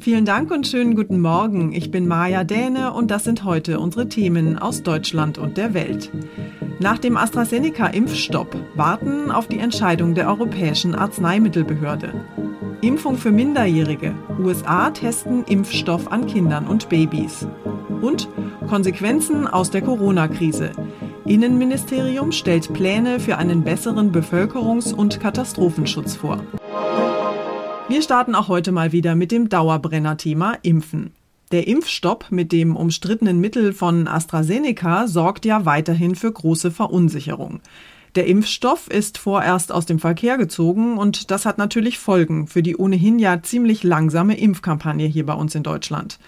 Vielen Dank und schönen guten Morgen. Ich bin Maja Däne und das sind heute unsere Themen aus Deutschland und der Welt. Nach dem AstraZeneca-Impfstopp warten auf die Entscheidung der Europäischen Arzneimittelbehörde. Impfung für Minderjährige. USA testen Impfstoff an Kindern und Babys. Und Konsequenzen aus der Corona-Krise. Innenministerium stellt Pläne für einen besseren Bevölkerungs- und Katastrophenschutz vor. Wir starten auch heute mal wieder mit dem Dauerbrenner-Thema Impfen. Der Impfstopp mit dem umstrittenen Mittel von AstraZeneca sorgt ja weiterhin für große Verunsicherung. Der Impfstoff ist vorerst aus dem Verkehr gezogen und das hat natürlich Folgen für die ohnehin ja ziemlich langsame Impfkampagne hier bei uns in Deutschland.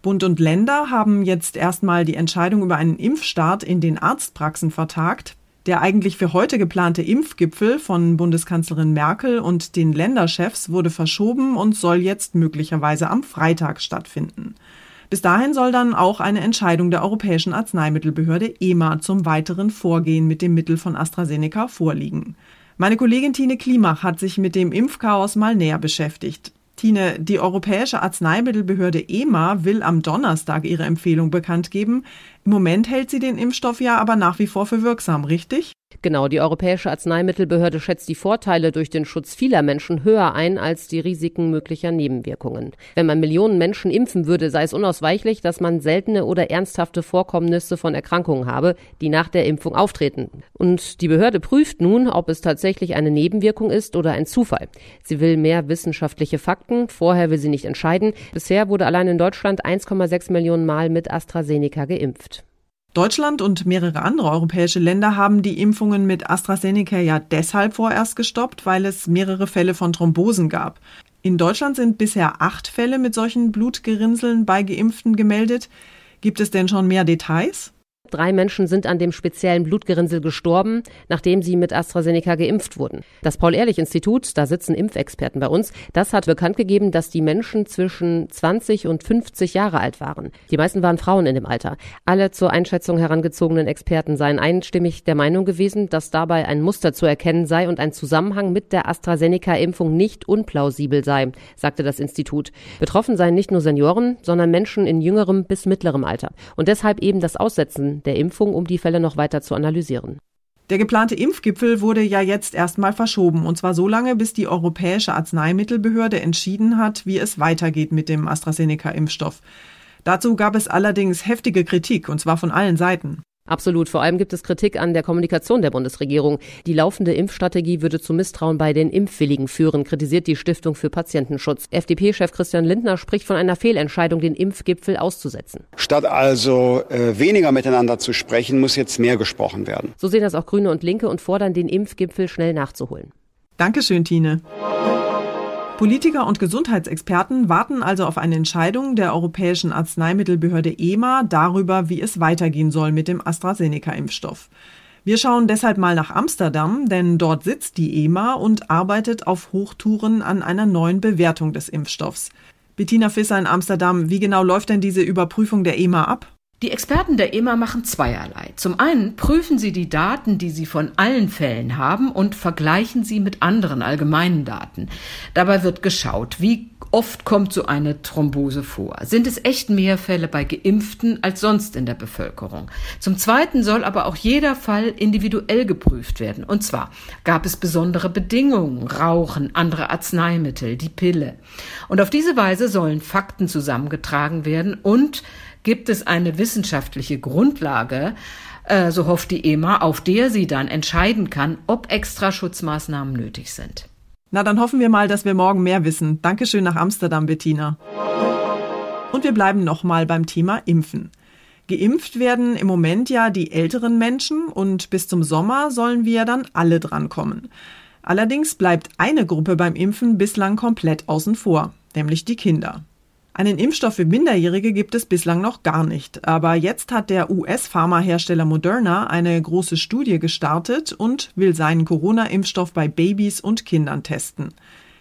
Bund und Länder haben jetzt erstmal die Entscheidung über einen Impfstart in den Arztpraxen vertagt. Der eigentlich für heute geplante Impfgipfel von Bundeskanzlerin Merkel und den Länderchefs wurde verschoben und soll jetzt möglicherweise am Freitag stattfinden. Bis dahin soll dann auch eine Entscheidung der Europäischen Arzneimittelbehörde EMA zum weiteren Vorgehen mit dem Mittel von AstraZeneca vorliegen. Meine Kollegin Tine Klimach hat sich mit dem Impfchaos mal näher beschäftigt. Tine, die Europäische Arzneimittelbehörde EMA will am Donnerstag ihre Empfehlung bekannt geben. Im Moment hält sie den Impfstoff ja aber nach wie vor für wirksam, richtig? Genau, die Europäische Arzneimittelbehörde schätzt die Vorteile durch den Schutz vieler Menschen höher ein als die Risiken möglicher Nebenwirkungen. Wenn man Millionen Menschen impfen würde, sei es unausweichlich, dass man seltene oder ernsthafte Vorkommnisse von Erkrankungen habe, die nach der Impfung auftreten. Und die Behörde prüft nun, ob es tatsächlich eine Nebenwirkung ist oder ein Zufall. Sie will mehr wissenschaftliche Fakten. Vorher will sie nicht entscheiden. Bisher wurde allein in Deutschland 1,6 Millionen Mal mit AstraZeneca geimpft. Deutschland und mehrere andere europäische Länder haben die Impfungen mit AstraZeneca ja deshalb vorerst gestoppt, weil es mehrere Fälle von Thrombosen gab. In Deutschland sind bisher acht Fälle mit solchen Blutgerinnseln bei Geimpften gemeldet. Gibt es denn schon mehr Details? Drei Menschen sind an dem speziellen Blutgerinnsel gestorben, nachdem sie mit AstraZeneca geimpft wurden. Das Paul-Ehrlich-Institut, da sitzen Impfexperten bei uns, das hat bekannt gegeben, dass die Menschen zwischen 20 und 50 Jahre alt waren. Die meisten waren Frauen in dem Alter. Alle zur Einschätzung herangezogenen Experten seien einstimmig der Meinung gewesen, dass dabei ein Muster zu erkennen sei und ein Zusammenhang mit der AstraZeneca-Impfung nicht unplausibel sei, sagte das Institut. Betroffen seien nicht nur Senioren, sondern Menschen in jüngerem bis mittlerem Alter. Und deshalb eben das Aussetzen der Impfung, um die Fälle noch weiter zu analysieren. Der geplante Impfgipfel wurde ja jetzt erstmal verschoben, und zwar so lange, bis die Europäische Arzneimittelbehörde entschieden hat, wie es weitergeht mit dem AstraZeneca-Impfstoff. Dazu gab es allerdings heftige Kritik, und zwar von allen Seiten. Absolut. Vor allem gibt es Kritik an der Kommunikation der Bundesregierung. Die laufende Impfstrategie würde zu Misstrauen bei den Impfwilligen führen, kritisiert die Stiftung für Patientenschutz. FDP-Chef Christian Lindner spricht von einer Fehlentscheidung, den Impfgipfel auszusetzen. Statt also äh, weniger miteinander zu sprechen, muss jetzt mehr gesprochen werden. So sehen das auch Grüne und Linke und fordern, den Impfgipfel schnell nachzuholen. Dankeschön, Tine. Politiker und Gesundheitsexperten warten also auf eine Entscheidung der Europäischen Arzneimittelbehörde EMA darüber, wie es weitergehen soll mit dem AstraZeneca-Impfstoff. Wir schauen deshalb mal nach Amsterdam, denn dort sitzt die EMA und arbeitet auf Hochtouren an einer neuen Bewertung des Impfstoffs. Bettina Fisser in Amsterdam, wie genau läuft denn diese Überprüfung der EMA ab? Die Experten der EMA machen zweierlei. Zum einen prüfen sie die Daten, die sie von allen Fällen haben und vergleichen sie mit anderen allgemeinen Daten. Dabei wird geschaut, wie oft kommt so eine Thrombose vor. Sind es echt mehr Fälle bei Geimpften als sonst in der Bevölkerung? Zum Zweiten soll aber auch jeder Fall individuell geprüft werden. Und zwar gab es besondere Bedingungen, Rauchen, andere Arzneimittel, die Pille. Und auf diese Weise sollen Fakten zusammengetragen werden und gibt es eine wissenschaftliche Grundlage, äh, so hofft die EMA, auf der sie dann entscheiden kann, ob extra Schutzmaßnahmen nötig sind. Na, dann hoffen wir mal, dass wir morgen mehr wissen. Dankeschön nach Amsterdam, Bettina. Und wir bleiben nochmal beim Thema Impfen. Geimpft werden im Moment ja die älteren Menschen und bis zum Sommer sollen wir dann alle drankommen. Allerdings bleibt eine Gruppe beim Impfen bislang komplett außen vor, nämlich die Kinder. Einen Impfstoff für Minderjährige gibt es bislang noch gar nicht. Aber jetzt hat der US-Pharmahersteller Moderna eine große Studie gestartet und will seinen Corona-Impfstoff bei Babys und Kindern testen.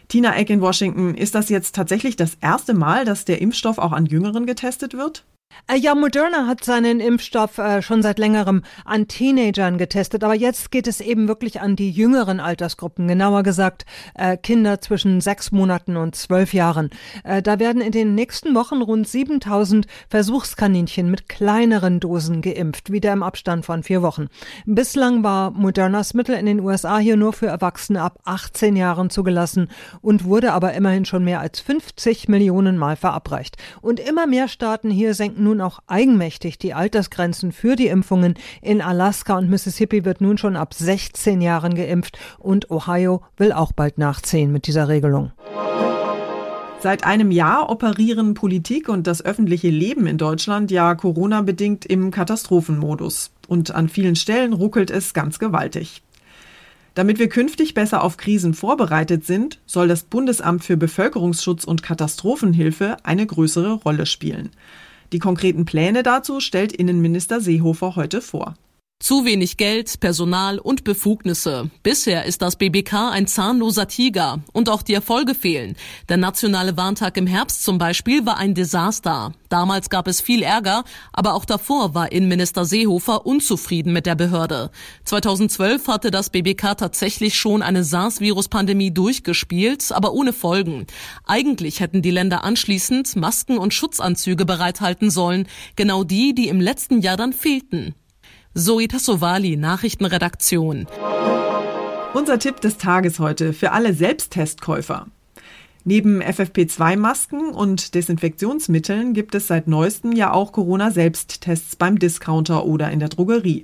Tina Eck in Washington, ist das jetzt tatsächlich das erste Mal, dass der Impfstoff auch an Jüngeren getestet wird? Äh, ja, Moderna hat seinen Impfstoff äh, schon seit längerem an Teenagern getestet, aber jetzt geht es eben wirklich an die jüngeren Altersgruppen, genauer gesagt äh, Kinder zwischen sechs Monaten und zwölf Jahren. Da werden in den nächsten Wochen rund 7000 Versuchskaninchen mit kleineren Dosen geimpft, wieder im Abstand von vier Wochen. Bislang war Modernas Mittel in den USA hier nur für Erwachsene ab 18 Jahren zugelassen und wurde aber immerhin schon mehr als 50 Millionen Mal verabreicht. Und immer mehr Staaten hier senken nun auch eigenmächtig die Altersgrenzen für die Impfungen. In Alaska und Mississippi wird nun schon ab 16 Jahren geimpft und Ohio will auch bald nachziehen mit dieser Regelung. Seit einem Jahr operieren Politik und das öffentliche Leben in Deutschland ja Corona-bedingt im Katastrophenmodus. Und an vielen Stellen ruckelt es ganz gewaltig. Damit wir künftig besser auf Krisen vorbereitet sind, soll das Bundesamt für Bevölkerungsschutz und Katastrophenhilfe eine größere Rolle spielen. Die konkreten Pläne dazu stellt Innenminister Seehofer heute vor. Zu wenig Geld, Personal und Befugnisse. Bisher ist das BBK ein zahnloser Tiger und auch die Erfolge fehlen. Der nationale Warntag im Herbst zum Beispiel war ein Desaster. Damals gab es viel Ärger, aber auch davor war Innenminister Seehofer unzufrieden mit der Behörde. 2012 hatte das BBK tatsächlich schon eine SARS-Virus-Pandemie durchgespielt, aber ohne Folgen. Eigentlich hätten die Länder anschließend Masken und Schutzanzüge bereithalten sollen, genau die, die im letzten Jahr dann fehlten. Zoe Tassovali, Nachrichtenredaktion. Unser Tipp des Tages heute für alle Selbsttestkäufer. Neben FFP2-Masken und Desinfektionsmitteln gibt es seit neuestem ja auch Corona-Selbsttests beim Discounter oder in der Drogerie.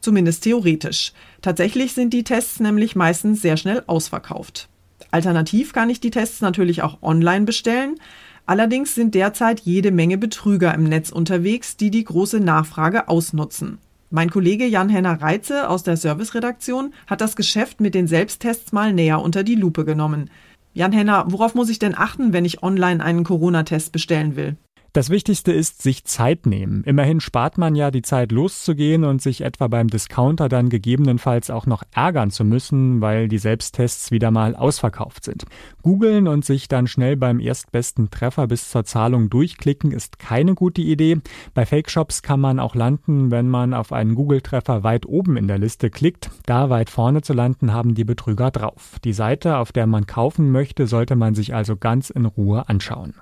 Zumindest theoretisch. Tatsächlich sind die Tests nämlich meistens sehr schnell ausverkauft. Alternativ kann ich die Tests natürlich auch online bestellen. Allerdings sind derzeit jede Menge Betrüger im Netz unterwegs, die die große Nachfrage ausnutzen. Mein Kollege Jan-Henner Reitze aus der Serviceredaktion hat das Geschäft mit den Selbsttests mal näher unter die Lupe genommen. Jan-Henner, worauf muss ich denn achten, wenn ich online einen Corona-Test bestellen will? Das Wichtigste ist, sich Zeit nehmen. Immerhin spart man ja die Zeit loszugehen und sich etwa beim Discounter dann gegebenenfalls auch noch ärgern zu müssen, weil die Selbsttests wieder mal ausverkauft sind. Googeln und sich dann schnell beim erstbesten Treffer bis zur Zahlung durchklicken ist keine gute Idee. Bei Fake-Shops kann man auch landen, wenn man auf einen Google-Treffer weit oben in der Liste klickt. Da weit vorne zu landen haben die Betrüger drauf. Die Seite, auf der man kaufen möchte, sollte man sich also ganz in Ruhe anschauen.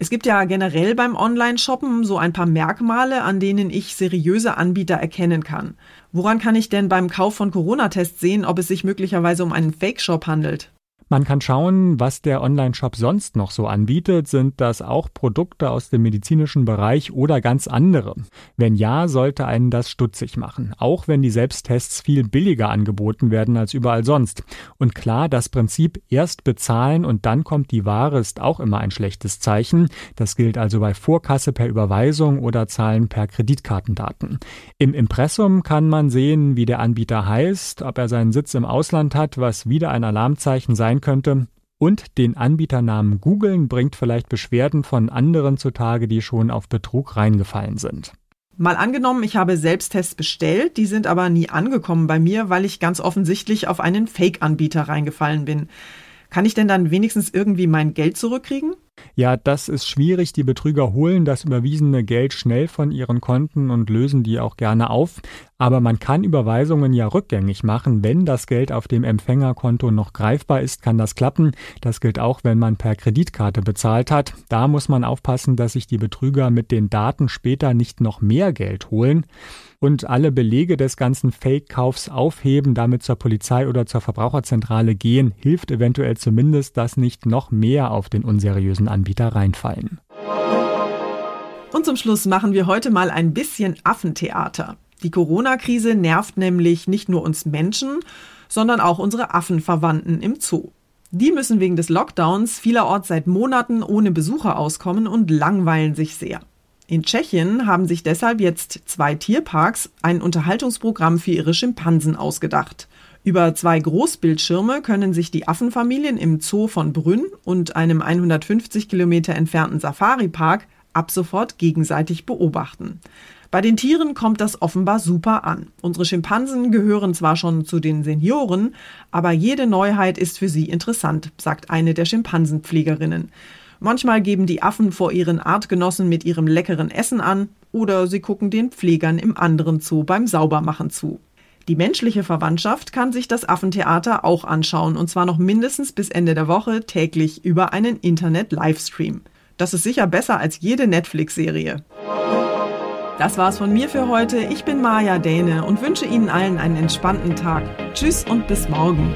Es gibt ja generell beim Online-Shoppen so ein paar Merkmale, an denen ich seriöse Anbieter erkennen kann. Woran kann ich denn beim Kauf von Corona-Tests sehen, ob es sich möglicherweise um einen Fake-Shop handelt? Man kann schauen, was der Online-Shop sonst noch so anbietet. Sind das auch Produkte aus dem medizinischen Bereich oder ganz andere? Wenn ja, sollte einen das stutzig machen. Auch wenn die Selbsttests viel billiger angeboten werden als überall sonst. Und klar, das Prinzip erst bezahlen und dann kommt die Ware ist auch immer ein schlechtes Zeichen. Das gilt also bei Vorkasse per Überweisung oder Zahlen per Kreditkartendaten. Im Impressum kann man sehen, wie der Anbieter heißt, ob er seinen Sitz im Ausland hat, was wieder ein Alarmzeichen sein sein könnte. Und den Anbieternamen googeln bringt vielleicht Beschwerden von anderen zutage, die schon auf Betrug reingefallen sind. Mal angenommen, ich habe Selbsttests bestellt, die sind aber nie angekommen bei mir, weil ich ganz offensichtlich auf einen Fake-Anbieter reingefallen bin. Kann ich denn dann wenigstens irgendwie mein Geld zurückkriegen? Ja, das ist schwierig. Die Betrüger holen das überwiesene Geld schnell von ihren Konten und lösen die auch gerne auf. Aber man kann Überweisungen ja rückgängig machen. Wenn das Geld auf dem Empfängerkonto noch greifbar ist, kann das klappen. Das gilt auch, wenn man per Kreditkarte bezahlt hat. Da muss man aufpassen, dass sich die Betrüger mit den Daten später nicht noch mehr Geld holen und alle Belege des ganzen Fake-Kaufs aufheben, damit zur Polizei oder zur Verbraucherzentrale gehen, hilft eventuell zumindest, dass nicht noch mehr auf den unseriösen Anbieter reinfallen. Und zum Schluss machen wir heute mal ein bisschen Affentheater. Die Corona-Krise nervt nämlich nicht nur uns Menschen, sondern auch unsere Affenverwandten im Zoo. Die müssen wegen des Lockdowns vielerorts seit Monaten ohne Besucher auskommen und langweilen sich sehr. In Tschechien haben sich deshalb jetzt zwei Tierparks ein Unterhaltungsprogramm für ihre Schimpansen ausgedacht. Über zwei Großbildschirme können sich die Affenfamilien im Zoo von Brünn und einem 150 Kilometer entfernten Safari-Park ab sofort gegenseitig beobachten. Bei den Tieren kommt das offenbar super an. Unsere Schimpansen gehören zwar schon zu den Senioren, aber jede Neuheit ist für sie interessant, sagt eine der Schimpansenpflegerinnen. Manchmal geben die Affen vor ihren Artgenossen mit ihrem leckeren Essen an oder sie gucken den Pflegern im anderen Zoo beim Saubermachen zu. Die menschliche Verwandtschaft kann sich das Affentheater auch anschauen und zwar noch mindestens bis Ende der Woche täglich über einen Internet-Livestream. Das ist sicher besser als jede Netflix-Serie. Das war's von mir für heute. Ich bin Maja Däne und wünsche Ihnen allen einen entspannten Tag. Tschüss und bis morgen.